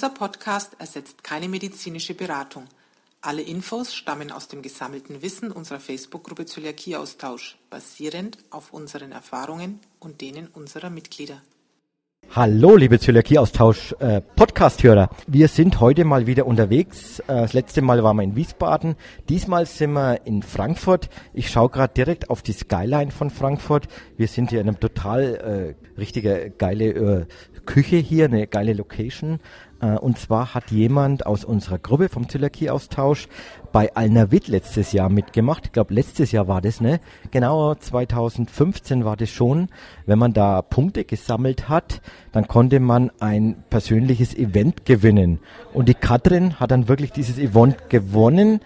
Dieser Podcast ersetzt keine medizinische Beratung. Alle Infos stammen aus dem gesammelten Wissen unserer Facebook-Gruppe Zöliakieaustausch, basierend auf unseren Erfahrungen und denen unserer Mitglieder. Hallo, liebe Zöliakie-Austausch äh. Wir sind heute mal wieder unterwegs. Äh, das letzte Mal waren wir in Wiesbaden. Diesmal sind wir in Frankfurt. Ich schaue gerade direkt auf die Skyline von Frankfurt. Wir sind hier in einem total äh, richtige geile äh, Küche hier, eine geile Location. Äh, und zwar hat jemand aus unserer Gruppe vom Zöliakie-Austausch bei Alnavit letztes Jahr mitgemacht. Ich glaube, letztes Jahr war das, ne? Genau, 2015 war das schon. Wenn man da Punkte gesammelt hat, dann konnte man ein persönliches Event gewinnen. Und die Katrin hat dann wirklich dieses Event gewonnen.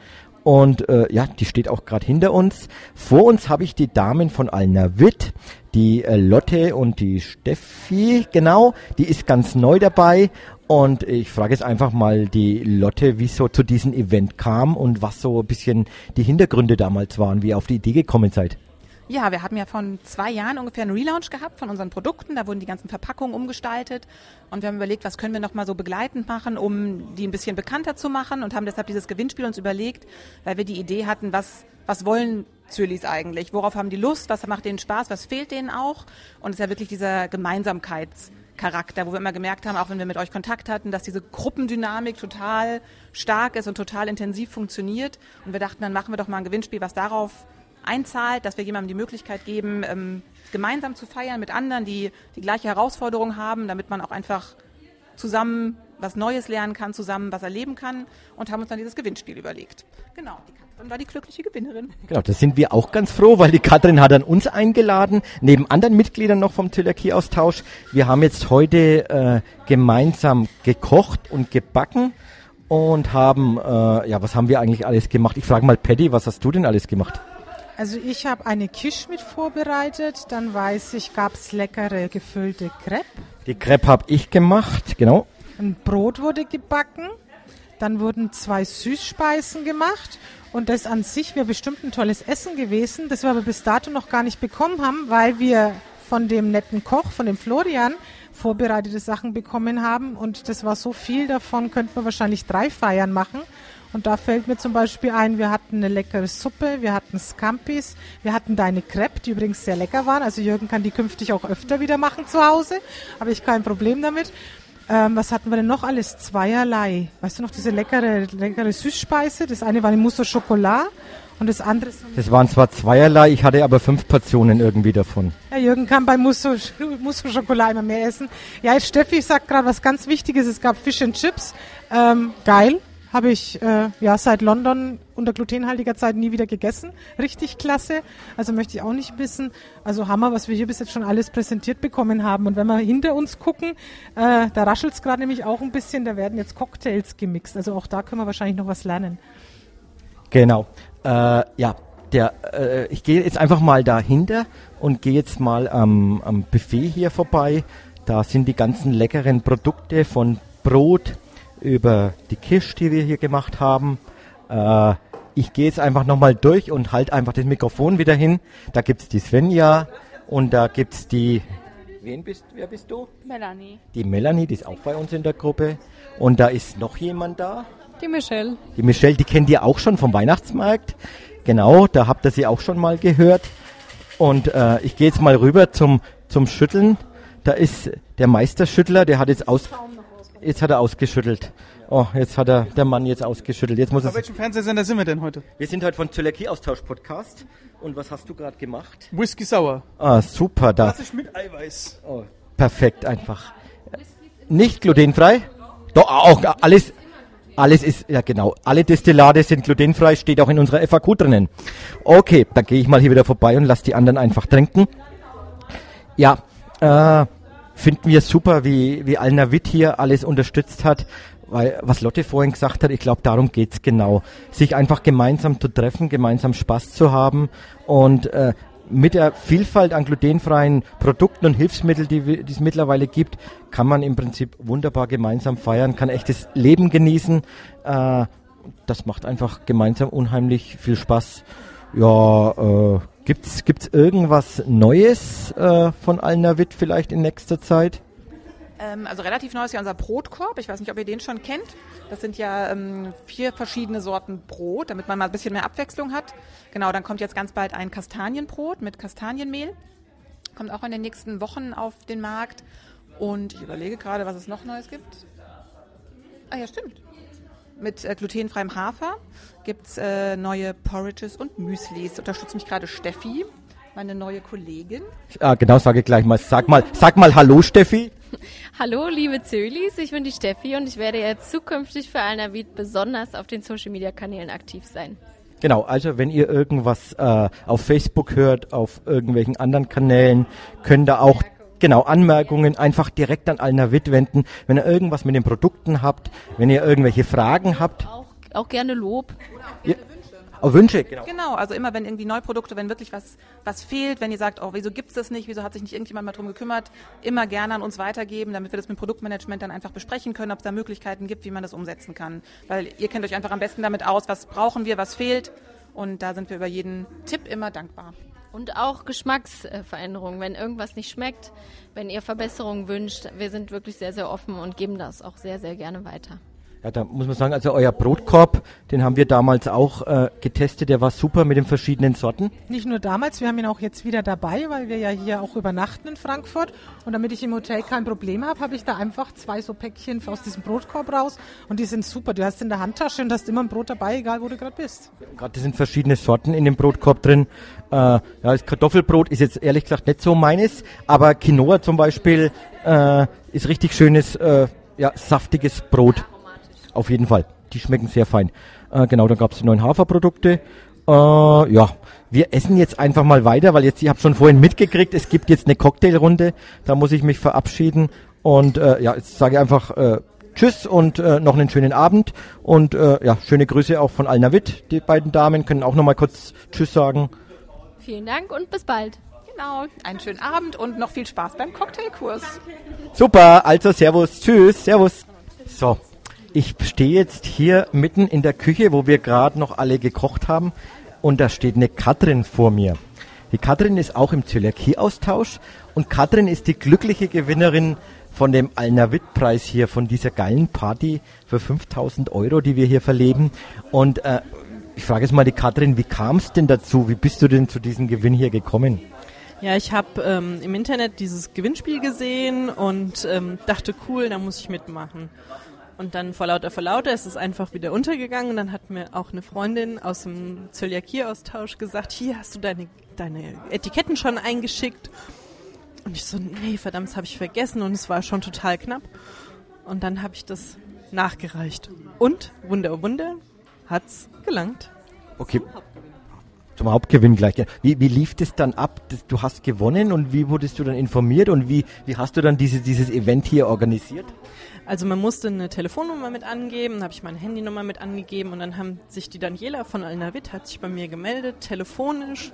Und äh, ja, die steht auch gerade hinter uns. Vor uns habe ich die Damen von Alnavit, die äh, Lotte und die Steffi, genau, die ist ganz neu dabei und ich frage jetzt einfach mal die Lotte, wie es so zu diesem Event kam und was so ein bisschen die Hintergründe damals waren, wie ihr auf die Idee gekommen seid. Ja, wir haben ja von zwei Jahren ungefähr einen Relaunch gehabt von unseren Produkten. Da wurden die ganzen Verpackungen umgestaltet und wir haben überlegt, was können wir noch mal so begleitend machen, um die ein bisschen bekannter zu machen und haben deshalb dieses Gewinnspiel uns überlegt, weil wir die Idee hatten, was, was wollen Zölis eigentlich? Worauf haben die Lust? Was macht denen Spaß? Was fehlt denen auch? Und es ist ja wirklich dieser Gemeinsamkeits- Charakter, wo wir immer gemerkt haben, auch wenn wir mit euch Kontakt hatten, dass diese Gruppendynamik total stark ist und total intensiv funktioniert. Und wir dachten, dann machen wir doch mal ein Gewinnspiel, was darauf einzahlt, dass wir jemandem die Möglichkeit geben, ähm, gemeinsam zu feiern mit anderen, die die gleiche Herausforderung haben, damit man auch einfach zusammen was Neues lernen kann, zusammen was erleben kann und haben uns dann dieses Gewinnspiel überlegt. Genau, die Katrin war die glückliche Gewinnerin. Genau, das sind wir auch ganz froh, weil die Katrin hat dann uns eingeladen, neben anderen Mitgliedern noch vom Zöliakie-Austausch. Wir haben jetzt heute äh, gemeinsam gekocht und gebacken und haben, äh, ja, was haben wir eigentlich alles gemacht? Ich frage mal Patty, was hast du denn alles gemacht? Also ich habe eine Quiche mit vorbereitet, dann weiß ich, gab es leckere gefüllte Crepe. Die Crepe habe ich gemacht, genau. Ein Brot wurde gebacken, dann wurden zwei Süßspeisen gemacht und das an sich wäre bestimmt ein tolles Essen gewesen, das wir aber bis dato noch gar nicht bekommen haben, weil wir von dem netten Koch, von dem Florian, vorbereitete Sachen bekommen haben und das war so viel davon, könnten wir wahrscheinlich drei Feiern machen. Und da fällt mir zum Beispiel ein, wir hatten eine leckere Suppe, wir hatten Scampis, wir hatten deine Crepe, die übrigens sehr lecker waren. Also Jürgen kann die künftig auch öfter wieder machen zu Hause, habe ich kein Problem damit. Ähm, was hatten wir denn noch alles? Zweierlei. Weißt du noch, diese leckere, leckere Süßspeise? Das eine war eine Mousse au Chocolat und das andere... Das waren zwar zweierlei, ich hatte aber fünf Portionen irgendwie davon. Ja, Jürgen kann bei Mousse, Mousse au Chocolat immer mehr essen. Ja, jetzt Steffi sagt gerade was ganz Wichtiges. Es gab Fish and Chips. Ähm, geil, habe ich äh, ja seit London unter glutenhaltiger Zeit nie wieder gegessen. Richtig klasse. Also möchte ich auch nicht wissen. Also Hammer, was wir hier bis jetzt schon alles präsentiert bekommen haben. Und wenn wir hinter uns gucken, äh, da raschelt es gerade nämlich auch ein bisschen. Da werden jetzt Cocktails gemixt. Also auch da können wir wahrscheinlich noch was lernen. Genau. Äh, ja, der, äh, ich gehe jetzt einfach mal dahinter und gehe jetzt mal am, am Buffet hier vorbei. Da sind die ganzen leckeren Produkte von Brot, über die Kisch, die wir hier gemacht haben. Äh, ich gehe jetzt einfach nochmal durch und halte einfach das Mikrofon wieder hin. Da gibt es die Svenja und da gibt es die. Wen bist, wer bist du? Melanie. Die Melanie, die ist auch bei uns in der Gruppe. Und da ist noch jemand da. Die Michelle. Die Michelle, die kennt ihr auch schon vom Weihnachtsmarkt. Genau, da habt ihr sie auch schon mal gehört. Und äh, ich gehe jetzt mal rüber zum, zum Schütteln. Da ist der Meisterschüttler, der hat jetzt aus jetzt hat er ausgeschüttelt. Oh, jetzt hat er der Mann jetzt ausgeschüttelt. Jetzt muss Auf welchem Fernsehsender sind wir denn heute? Wir sind heute von Zöliakie-Austausch-Podcast. Und was hast du gerade gemacht? Whisky Sauer. Ah, super. Da. Klassisch mit Eiweiß. Oh, perfekt einfach. Nicht glutenfrei? Doch, auch alles, alles ist, ja genau, alle Destillate sind glutenfrei, steht auch in unserer FAQ drinnen. Okay, da gehe ich mal hier wieder vorbei und lass die anderen einfach trinken. Ja, äh, finden wir super, wie, wie Alnavit hier alles unterstützt hat. Weil, was Lotte vorhin gesagt hat, ich glaube, darum geht's genau. Sich einfach gemeinsam zu treffen, gemeinsam Spaß zu haben und äh, mit der Vielfalt an glutenfreien Produkten und Hilfsmitteln, die, die es mittlerweile gibt, kann man im Prinzip wunderbar gemeinsam feiern, kann echtes Leben genießen. Äh, das macht einfach gemeinsam unheimlich viel Spaß. Ja, äh, Gibt's, gibt's irgendwas Neues äh, von Alnavit vielleicht in nächster Zeit? Ähm, also relativ neu ist ja unser Brotkorb. Ich weiß nicht, ob ihr den schon kennt. Das sind ja ähm, vier verschiedene Sorten Brot, damit man mal ein bisschen mehr Abwechslung hat. Genau, dann kommt jetzt ganz bald ein Kastanienbrot mit Kastanienmehl. Kommt auch in den nächsten Wochen auf den Markt. Und ich überlege gerade, was es noch Neues gibt. Ah ja, stimmt. Mit äh, glutenfreiem Hafer gibt es äh, neue Porridges und Müslis. Unterstützt mich gerade Steffi, meine neue Kollegin. Ah, genau, sage ich gleich mal. Sag mal, sag mal Hallo, Steffi. Hallo, liebe Zölis, ich bin die Steffi und ich werde jetzt zukünftig für Alnavit besonders auf den Social Media Kanälen aktiv sein. Genau, also wenn ihr irgendwas äh, auf Facebook hört, auf irgendwelchen anderen Kanälen, könnt ihr auch genau Anmerkungen einfach direkt an Alnavit wenden. Wenn ihr irgendwas mit den Produkten habt, wenn ihr irgendwelche Fragen habt. Auch, auch gerne Lob. Ja, Oh, Wünsche, genau. Genau, also immer wenn irgendwie Neuprodukte, wenn wirklich was, was fehlt, wenn ihr sagt, oh, wieso gibt's das nicht, wieso hat sich nicht irgendjemand mal drum gekümmert, immer gerne an uns weitergeben, damit wir das mit Produktmanagement dann einfach besprechen können, ob es da Möglichkeiten gibt, wie man das umsetzen kann. Weil ihr kennt euch einfach am besten damit aus, was brauchen wir, was fehlt. Und da sind wir über jeden Tipp immer dankbar. Und auch Geschmacksveränderungen, wenn irgendwas nicht schmeckt, wenn ihr Verbesserungen wünscht. Wir sind wirklich sehr, sehr offen und geben das auch sehr, sehr gerne weiter. Ja, da muss man sagen, also euer Brotkorb, den haben wir damals auch äh, getestet, der war super mit den verschiedenen Sorten. Nicht nur damals, wir haben ihn auch jetzt wieder dabei, weil wir ja hier auch übernachten in Frankfurt. Und damit ich im Hotel kein Problem habe, habe ich da einfach zwei so Päckchen aus diesem Brotkorb raus. Und die sind super. Du hast in der Handtasche und hast immer ein Brot dabei, egal wo du gerade bist. Gerade sind verschiedene Sorten in dem Brotkorb drin. Äh, ja, das Kartoffelbrot ist jetzt ehrlich gesagt nicht so meines, aber Quinoa zum Beispiel äh, ist richtig schönes, äh, ja, saftiges Brot. Auf jeden Fall. Die schmecken sehr fein. Äh, genau, dann gab es die neuen Haferprodukte. Äh, ja, wir essen jetzt einfach mal weiter, weil jetzt, ich habe schon vorhin mitgekriegt, es gibt jetzt eine Cocktailrunde. Da muss ich mich verabschieden. Und äh, ja, jetzt sage ich einfach äh, Tschüss und äh, noch einen schönen Abend. Und äh, ja, schöne Grüße auch von Alna Witt. Die beiden Damen können auch nochmal kurz Tschüss sagen. Vielen Dank und bis bald. Genau, einen schönen Abend und noch viel Spaß beim Cocktailkurs. Super, also Servus, Tschüss, Servus. So, ich stehe jetzt hier mitten in der Küche, wo wir gerade noch alle gekocht haben. Und da steht eine Katrin vor mir. Die Katrin ist auch im Zöliakie-Austausch. Und Katrin ist die glückliche Gewinnerin von dem Alnavit-Preis hier, von dieser geilen Party für 5000 Euro, die wir hier verleben. Und äh, ich frage jetzt mal die Katrin, wie kam es denn dazu? Wie bist du denn zu diesem Gewinn hier gekommen? Ja, ich habe ähm, im Internet dieses Gewinnspiel gesehen und ähm, dachte, cool, da muss ich mitmachen. Und dann vor lauter, vor lauter ist es einfach wieder untergegangen. Und dann hat mir auch eine Freundin aus dem Zöliakie-Austausch gesagt, hier hast du deine, deine Etiketten schon eingeschickt. Und ich so, nee, verdammt, das habe ich vergessen und es war schon total knapp. Und dann habe ich das nachgereicht. Und, Wunder, Wunder, hat's gelangt. Okay. Zum Hauptgewinn gleich. Wie, wie lief das dann ab? Du hast gewonnen und wie wurdest du dann informiert und wie, wie hast du dann diese, dieses Event hier organisiert? Also man musste eine Telefonnummer mit angeben, habe ich meine Handynummer mit angegeben und dann haben sich die Daniela von Alnavit hat sich bei mir gemeldet, telefonisch,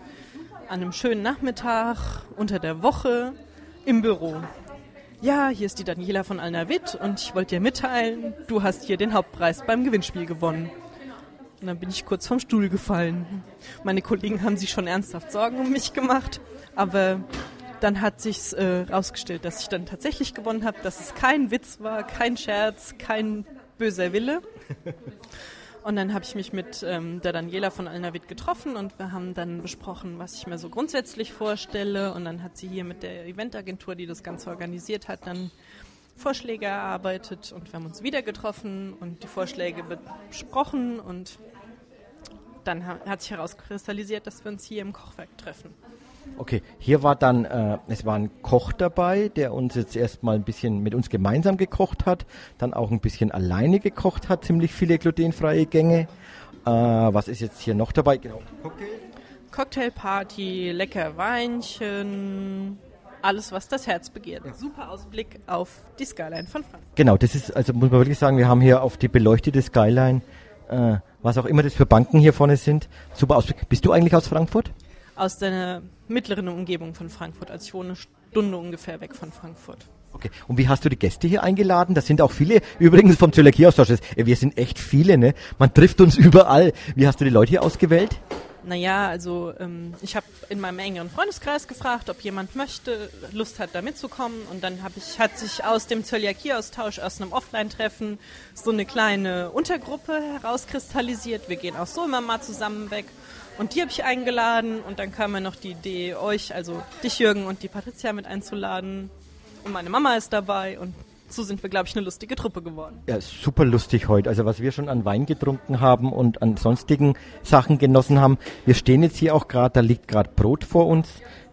an einem schönen Nachmittag, unter der Woche, im Büro. Ja, hier ist die Daniela von Alnavit und ich wollte dir mitteilen, du hast hier den Hauptpreis beim Gewinnspiel gewonnen. Und dann bin ich kurz vom Stuhl gefallen. Meine Kollegen haben sich schon ernsthaft Sorgen um mich gemacht, aber dann hat sich äh, rausgestellt, dass ich dann tatsächlich gewonnen habe, dass es kein Witz war, kein Scherz, kein böser Wille. Und dann habe ich mich mit ähm, der Daniela von Alnavit getroffen und wir haben dann besprochen, was ich mir so grundsätzlich vorstelle. Und dann hat sie hier mit der Eventagentur, die das Ganze organisiert hat, dann Vorschläge erarbeitet und wir haben uns wieder getroffen und die Vorschläge besprochen und dann hat sich herauskristallisiert, dass wir uns hier im Kochwerk treffen. Okay, hier war dann, äh, es war ein Koch dabei, der uns jetzt erstmal ein bisschen mit uns gemeinsam gekocht hat, dann auch ein bisschen alleine gekocht hat, ziemlich viele glutenfreie Gänge. Äh, was ist jetzt hier noch dabei? Genau, Cocktail. Cocktailparty, lecker Weinchen, alles, was das Herz begehrt. Super Ausblick auf die Skyline von Frankfurt. Genau, das ist, also muss man wirklich sagen, wir haben hier auf die beleuchtete Skyline, äh, was auch immer das für Banken hier vorne sind, super Ausblick. Bist du eigentlich aus Frankfurt? Aus der mittleren Umgebung von Frankfurt. Also ich wohne eine Stunde ungefähr weg von Frankfurt. Okay. Und wie hast du die Gäste hier eingeladen? Das sind auch viele, übrigens vom Zöliakie-Austausch. Wir sind echt viele, ne? Man trifft uns überall. Wie hast du die Leute hier ausgewählt? Naja, also ähm, ich habe in meinem engeren Freundeskreis gefragt, ob jemand möchte, Lust hat, da mitzukommen. Und dann hab ich, hat sich aus dem Zöliakie-Austausch, aus einem Offline-Treffen, so eine kleine Untergruppe herauskristallisiert. Wir gehen auch so immer mal zusammen weg. Und die habe ich eingeladen und dann kam mir noch die Idee, euch, also dich Jürgen und die Patricia mit einzuladen. Und meine Mama ist dabei und so sind wir, glaube ich, eine lustige Truppe geworden. Ja, super lustig heute. Also was wir schon an Wein getrunken haben und an sonstigen Sachen genossen haben. Wir stehen jetzt hier auch gerade, da liegt gerade Brot vor uns.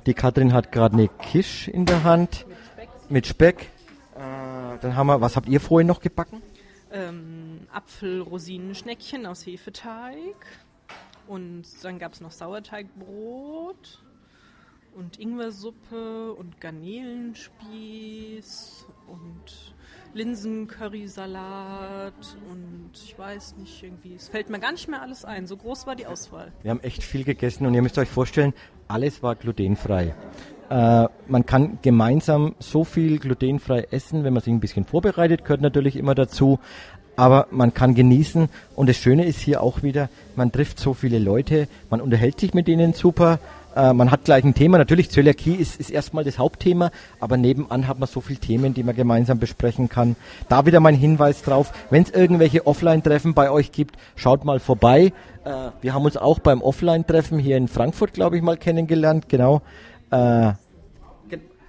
Die Katrin hat gerade eine Kisch in der Hand mit Speck. Äh, dann haben wir, was habt ihr vorhin noch gebacken? Ähm, Apfel-Rosinen-Schneckchen aus Hefeteig. Und dann gab es noch Sauerteigbrot und Ingwersuppe und Garnelenspieß und Linsencurrysalat und ich weiß nicht, irgendwie, es fällt mir gar nicht mehr alles ein. So groß war die Auswahl. Wir haben echt viel gegessen und ihr müsst euch vorstellen, alles war glutenfrei. Äh, man kann gemeinsam so viel glutenfrei essen, wenn man sich ein bisschen vorbereitet, gehört natürlich immer dazu. Aber man kann genießen und das Schöne ist hier auch wieder, man trifft so viele Leute, man unterhält sich mit denen super, äh, man hat gleich ein Thema. Natürlich, Zöliakie ist, ist erstmal das Hauptthema, aber nebenan hat man so viele Themen, die man gemeinsam besprechen kann. Da wieder mein Hinweis drauf, wenn es irgendwelche Offline-Treffen bei euch gibt, schaut mal vorbei. Äh, wir haben uns auch beim Offline-Treffen hier in Frankfurt, glaube ich, mal kennengelernt, genau. Äh,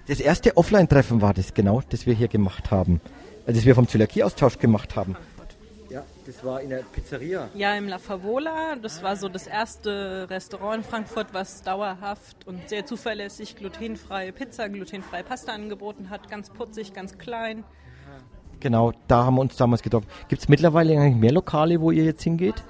das erste Offline-Treffen war das, genau, das wir hier gemacht haben. Äh, das wir vom Zöliakie-Austausch gemacht haben. Das war in der Pizzeria? Ja, im La Favola. Das war so das erste Restaurant in Frankfurt, was dauerhaft und sehr zuverlässig glutenfreie Pizza, glutenfreie Pasta angeboten hat. Ganz putzig, ganz klein. Genau, da haben wir uns damals getroffen. Gibt es mittlerweile eigentlich mehr Lokale, wo ihr jetzt hingeht?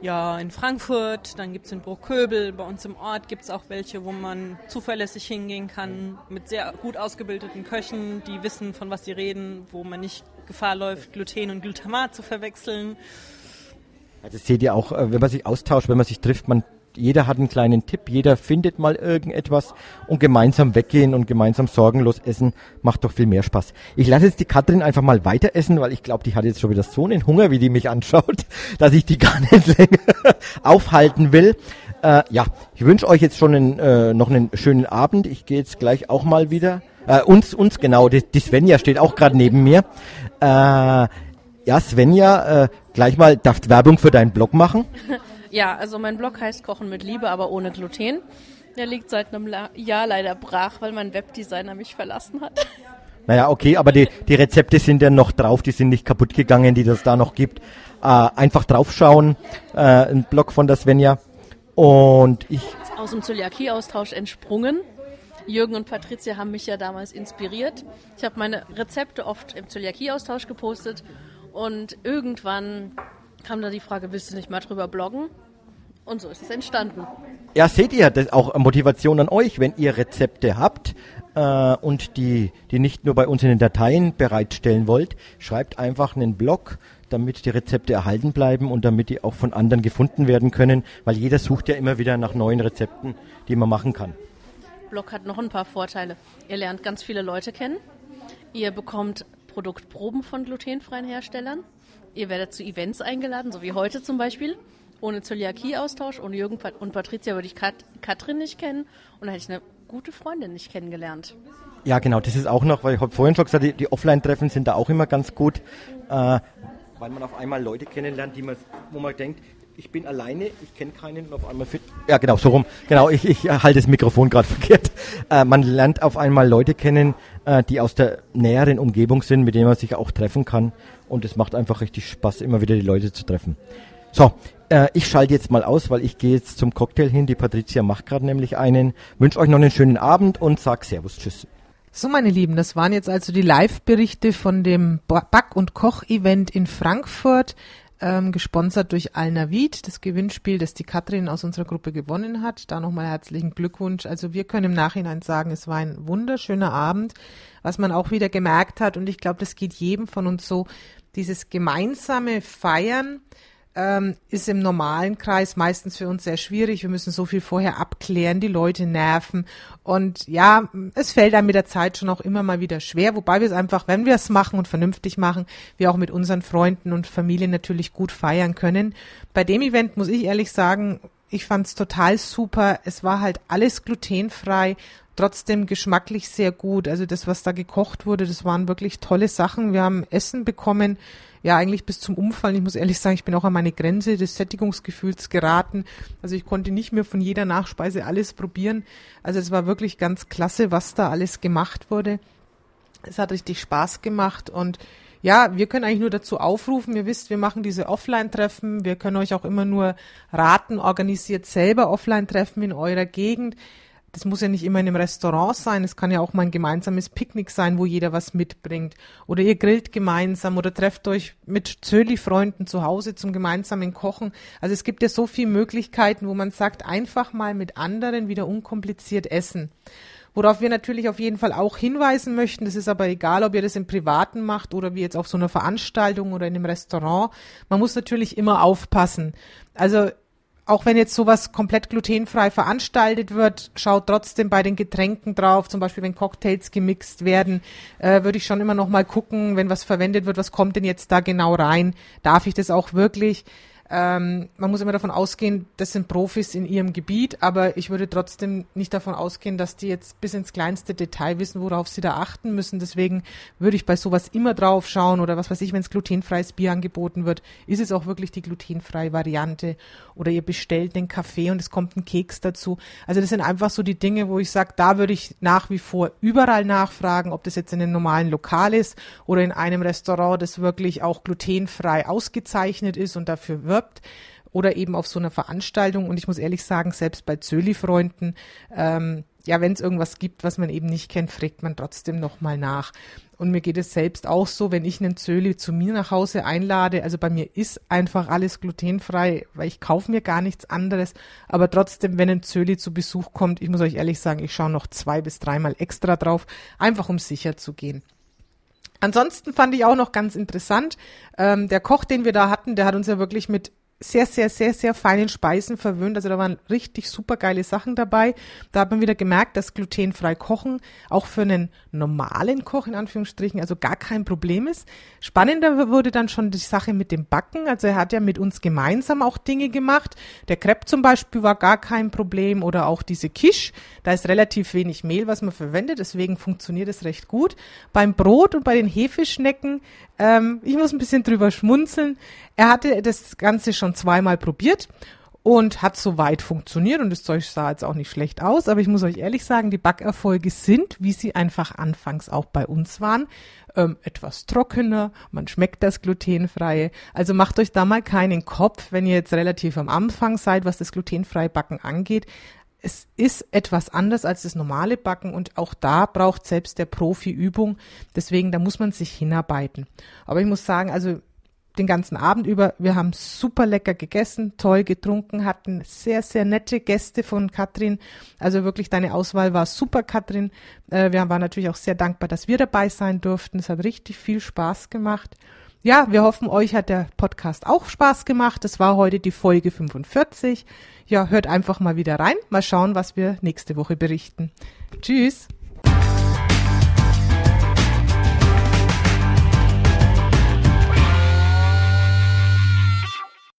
Ja, in Frankfurt, dann gibt es in Bruchköbel, bei uns im Ort gibt es auch welche, wo man zuverlässig hingehen kann, mit sehr gut ausgebildeten Köchen, die wissen, von was sie reden, wo man nicht Gefahr läuft, Gluten und Glutamat zu verwechseln. Das seht ihr auch, äh, wenn man sich austauscht, wenn man sich trifft, man jeder hat einen kleinen Tipp, jeder findet mal irgendetwas und gemeinsam weggehen und gemeinsam sorgenlos essen macht doch viel mehr Spaß. Ich lasse jetzt die Katrin einfach mal weiter essen, weil ich glaube, die hat jetzt schon wieder so einen Hunger, wie die mich anschaut, dass ich die gar nicht länger aufhalten will. Äh, ja, ich wünsche euch jetzt schon einen, äh, noch einen schönen Abend. Ich gehe jetzt gleich auch mal wieder. Äh, uns, uns genau, die, die Svenja steht auch gerade neben mir. Äh, ja, Svenja, äh, gleich mal, darfst Werbung für deinen Blog machen? Ja, also mein Blog heißt Kochen mit Liebe, aber ohne Gluten. Der liegt seit einem Jahr leider brach, weil mein Webdesigner mich verlassen hat. Naja, okay, aber die, die Rezepte sind ja noch drauf, die sind nicht kaputt gegangen, die das da noch gibt. Äh, einfach draufschauen, äh, ein Blog von der Svenja. Und ich. Aus dem Zöliakie-Austausch entsprungen. Jürgen und Patricia haben mich ja damals inspiriert. Ich habe meine Rezepte oft im Zöliakie-Austausch gepostet und irgendwann kam da die Frage, willst du nicht mal drüber bloggen? Und so ist es entstanden. Ja, seht ihr, das auch Motivation an euch, wenn ihr Rezepte habt äh, und die, die nicht nur bei uns in den Dateien bereitstellen wollt, schreibt einfach einen Blog, damit die Rezepte erhalten bleiben und damit die auch von anderen gefunden werden können, weil jeder sucht ja immer wieder nach neuen Rezepten, die man machen kann. Blog hat noch ein paar Vorteile. Ihr lernt ganz viele Leute kennen. Ihr bekommt Produktproben von glutenfreien Herstellern. Ihr werdet zu Events eingeladen, so wie heute zum Beispiel. Ohne Zöliakie-Austausch, ohne Jürgen und Patricia würde ich Kat Katrin nicht kennen und da hätte ich eine gute Freundin nicht kennengelernt. Ja, genau, das ist auch noch, weil ich habe vorhin schon gesagt, die, die Offline-Treffen sind da auch immer ganz gut, äh, weil man auf einmal Leute kennenlernt, die man, wo man denkt, ich bin alleine, ich kenne keinen und auf einmal fit. Ja, genau, so rum. Genau, ich, ich halte das Mikrofon gerade verkehrt. Äh, man lernt auf einmal Leute kennen, äh, die aus der näheren Umgebung sind, mit denen man sich auch treffen kann. Und es macht einfach richtig Spaß, immer wieder die Leute zu treffen. So, äh, ich schalte jetzt mal aus, weil ich gehe jetzt zum Cocktail hin. Die Patricia macht gerade nämlich einen. Wünsche euch noch einen schönen Abend und sag Servus, Tschüss. So, meine Lieben, das waren jetzt also die Live-Berichte von dem Back- und Koch-Event in Frankfurt ähm, gesponsert durch Alnavid, das Gewinnspiel, das die Katrin aus unserer Gruppe gewonnen hat. Da nochmal herzlichen Glückwunsch. Also wir können im Nachhinein sagen, es war ein wunderschöner Abend, was man auch wieder gemerkt hat und ich glaube, das geht jedem von uns so, dieses gemeinsame Feiern ähm, ist im normalen Kreis meistens für uns sehr schwierig. Wir müssen so viel vorher abklären, die Leute nerven. Und ja, es fällt einem mit der Zeit schon auch immer mal wieder schwer, wobei wir es einfach, wenn wir es machen und vernünftig machen, wir auch mit unseren Freunden und Familien natürlich gut feiern können. Bei dem Event muss ich ehrlich sagen, ich fand es total super. Es war halt alles glutenfrei, trotzdem geschmacklich sehr gut. Also das, was da gekocht wurde, das waren wirklich tolle Sachen. Wir haben Essen bekommen, ja eigentlich bis zum Umfallen. Ich muss ehrlich sagen, ich bin auch an meine Grenze des Sättigungsgefühls geraten. Also ich konnte nicht mehr von jeder Nachspeise alles probieren. Also es war wirklich ganz klasse, was da alles gemacht wurde. Es hat richtig Spaß gemacht und ja, wir können eigentlich nur dazu aufrufen. Ihr wisst, wir machen diese Offline-Treffen. Wir können euch auch immer nur raten, organisiert selber Offline-Treffen in eurer Gegend. Das muss ja nicht immer in einem Restaurant sein. Es kann ja auch mal ein gemeinsames Picknick sein, wo jeder was mitbringt. Oder ihr grillt gemeinsam oder trefft euch mit Zöli-Freunden zu Hause zum gemeinsamen Kochen. Also es gibt ja so viele Möglichkeiten, wo man sagt, einfach mal mit anderen wieder unkompliziert essen. Worauf wir natürlich auf jeden Fall auch hinweisen möchten, das ist aber egal, ob ihr das im Privaten macht oder wie jetzt auf so einer Veranstaltung oder in einem Restaurant, man muss natürlich immer aufpassen. Also auch wenn jetzt sowas komplett glutenfrei veranstaltet wird, schaut trotzdem bei den Getränken drauf, zum Beispiel wenn Cocktails gemixt werden, äh, würde ich schon immer noch mal gucken, wenn was verwendet wird, was kommt denn jetzt da genau rein? Darf ich das auch wirklich? Ähm, man muss immer davon ausgehen, das sind Profis in ihrem Gebiet, aber ich würde trotzdem nicht davon ausgehen, dass die jetzt bis ins kleinste Detail wissen, worauf sie da achten müssen. Deswegen würde ich bei sowas immer drauf schauen oder was weiß ich, wenn es glutenfreies Bier angeboten wird, ist es auch wirklich die glutenfreie Variante oder ihr bestellt den Kaffee und es kommt ein Keks dazu. Also das sind einfach so die Dinge, wo ich sage, da würde ich nach wie vor überall nachfragen, ob das jetzt in einem normalen Lokal ist oder in einem Restaurant, das wirklich auch glutenfrei ausgezeichnet ist und dafür wirbt oder eben auf so einer Veranstaltung. Und ich muss ehrlich sagen, selbst bei Zöli-Freunden, ähm, ja, wenn es irgendwas gibt, was man eben nicht kennt, fragt man trotzdem nochmal nach. Und mir geht es selbst auch so, wenn ich einen Zöli zu mir nach Hause einlade, also bei mir ist einfach alles glutenfrei, weil ich kaufe mir gar nichts anderes. Aber trotzdem, wenn ein Zöli zu Besuch kommt, ich muss euch ehrlich sagen, ich schaue noch zwei bis dreimal extra drauf, einfach um sicher zu gehen. Ansonsten fand ich auch noch ganz interessant, ähm, der Koch, den wir da hatten, der hat uns ja wirklich mit sehr, sehr, sehr, sehr feinen Speisen verwöhnt. Also da waren richtig super geile Sachen dabei. Da hat man wieder gemerkt, dass glutenfrei Kochen auch für einen normalen Koch in Anführungsstrichen also gar kein Problem ist. Spannender wurde dann schon die Sache mit dem Backen. Also er hat ja mit uns gemeinsam auch Dinge gemacht. Der Crepe zum Beispiel war gar kein Problem oder auch diese Quiche. Da ist relativ wenig Mehl, was man verwendet. Deswegen funktioniert es recht gut. Beim Brot und bei den Hefeschnecken ähm, ich muss ein bisschen drüber schmunzeln. Er hatte das Ganze schon zweimal probiert und hat soweit funktioniert und das Zeug sah jetzt auch nicht schlecht aus, aber ich muss euch ehrlich sagen, die Backerfolge sind, wie sie einfach anfangs auch bei uns waren, ähm, etwas trockener, man schmeckt das glutenfreie. Also macht euch da mal keinen Kopf, wenn ihr jetzt relativ am Anfang seid, was das glutenfreie Backen angeht es ist etwas anders als das normale Backen und auch da braucht selbst der Profi Übung. Deswegen, da muss man sich hinarbeiten. Aber ich muss sagen, also den ganzen Abend über, wir haben super lecker gegessen, toll getrunken, hatten sehr, sehr nette Gäste von Katrin. Also wirklich, deine Auswahl war super, Katrin. Äh, wir waren natürlich auch sehr dankbar, dass wir dabei sein durften. Es hat richtig viel Spaß gemacht. Ja, wir hoffen, euch hat der Podcast auch Spaß gemacht. Das war heute die Folge 45. Ja, hört einfach mal wieder rein. Mal schauen, was wir nächste Woche berichten. Tschüss.